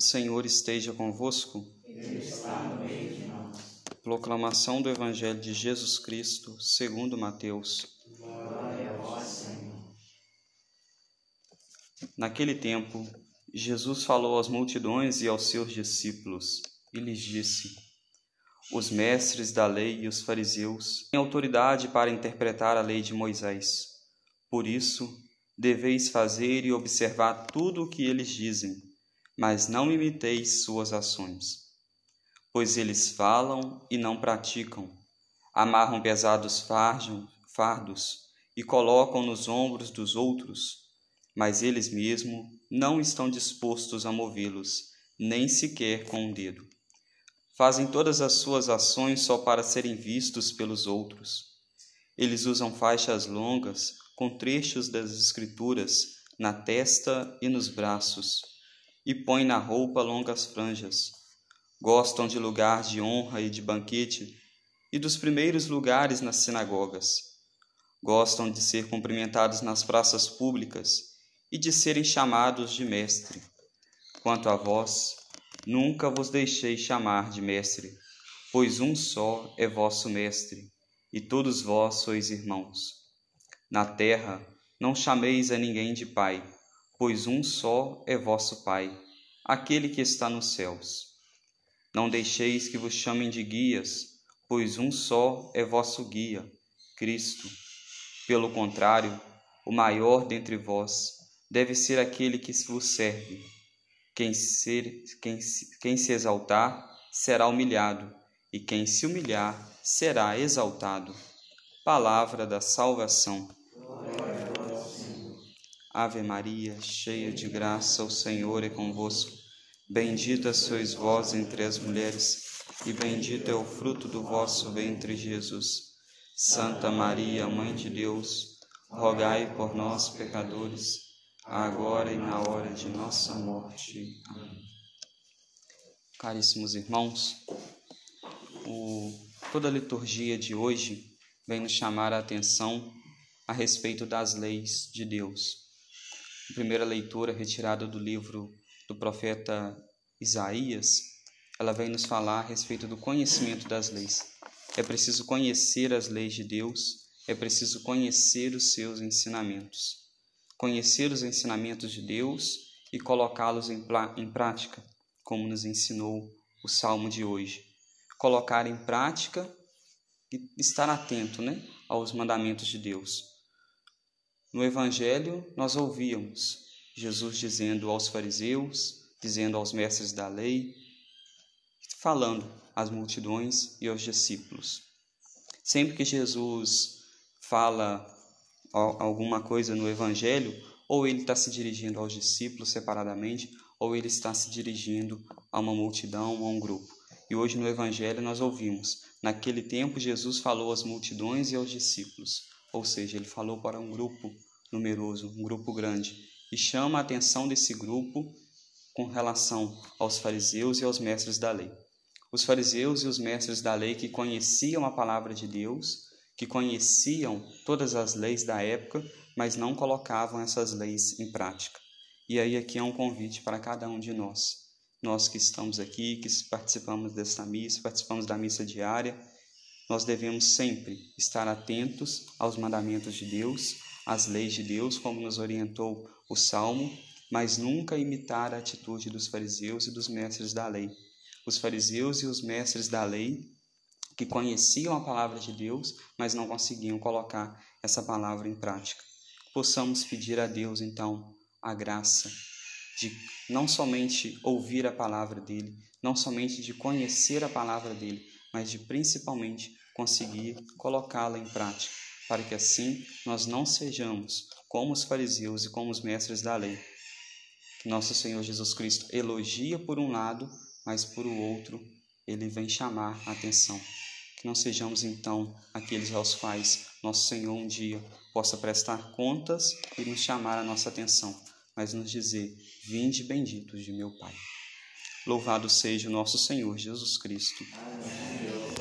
O Senhor esteja convosco. Ele está no meio de nós. Proclamação do Evangelho de Jesus Cristo, segundo Mateus. Glória a vós, Senhor. Naquele tempo, Jesus falou às multidões e aos seus discípulos e lhes disse: Os mestres da lei e os fariseus têm autoridade para interpretar a lei de Moisés. Por isso, deveis fazer e observar tudo o que eles dizem, mas não imiteis suas ações. Pois eles falam e não praticam, amarram pesados fardos e colocam nos ombros dos outros, mas eles mesmos não estão dispostos a movê-los, nem sequer com um dedo. Fazem todas as suas ações só para serem vistos pelos outros. Eles usam faixas longas com trechos das Escrituras na testa e nos braços, e põem na roupa longas franjas. Gostam de lugar de honra e de banquete e dos primeiros lugares nas sinagogas. Gostam de ser cumprimentados nas praças públicas e de serem chamados de mestre. Quanto a vós, nunca vos deixei chamar de mestre, pois um só é vosso mestre, e todos vós sois irmãos. Na terra, não chameis a ninguém de pai, pois um só é vosso Pai, aquele que está nos céus. Não deixeis que vos chamem de guias, pois um só é vosso guia, Cristo. Pelo contrário, o maior dentre vós deve ser aquele que vos serve. Quem, ser, quem, quem se exaltar será humilhado, e quem se humilhar será exaltado. Palavra da salvação. Ave Maria, cheia de graça, o Senhor é convosco. Bendita sois vós entre as mulheres, e bendito é o fruto do vosso ventre, Jesus. Santa Maria, Mãe de Deus, rogai por nós, pecadores, agora e na hora de nossa morte. Amém. Caríssimos irmãos, o, toda a liturgia de hoje vem nos chamar a atenção a respeito das leis de Deus. Primeira leitura, retirada do livro do profeta Isaías, ela vem nos falar a respeito do conhecimento das leis. É preciso conhecer as leis de Deus, é preciso conhecer os seus ensinamentos conhecer os ensinamentos de Deus e colocá-los em, em prática, como nos ensinou o salmo de hoje. Colocar em prática e estar atento né, aos mandamentos de Deus. No Evangelho, nós ouvíamos Jesus dizendo aos fariseus, dizendo aos mestres da lei, falando às multidões e aos discípulos. Sempre que Jesus fala alguma coisa no Evangelho, ou ele está se dirigindo aos discípulos separadamente, ou ele está se dirigindo a uma multidão, a um grupo. E hoje no Evangelho nós ouvimos: naquele tempo Jesus falou às multidões e aos discípulos, ou seja, ele falou para um grupo numeroso, um grupo grande, e chama a atenção desse grupo com relação aos fariseus e aos mestres da lei. Os fariseus e os mestres da lei que conheciam a palavra de Deus, que conheciam todas as leis da época, mas não colocavam essas leis em prática. E aí aqui é um convite para cada um de nós. Nós que estamos aqui, que participamos desta missa, participamos da missa diária, nós devemos sempre estar atentos aos mandamentos de Deus, às leis de Deus, como nos orientou o Salmo, mas nunca imitar a atitude dos fariseus e dos mestres da lei. Os fariseus e os mestres da lei que conheciam a palavra de Deus, mas não conseguiam colocar essa palavra em prática. Possamos pedir a Deus, então, a graça de não somente ouvir a palavra dele, não somente de conhecer a palavra dele, mas de principalmente conseguir colocá-la em prática, para que assim nós não sejamos como os fariseus e como os mestres da lei. Nosso Senhor Jesus Cristo elogia por um lado, mas por o outro ele vem chamar a atenção. Que não sejamos então aqueles aos quais nosso Senhor um dia possa prestar contas e nos chamar a nossa atenção, mas nos dizer: Vinde benditos de meu Pai. Louvado seja o nosso Senhor Jesus Cristo. Amém.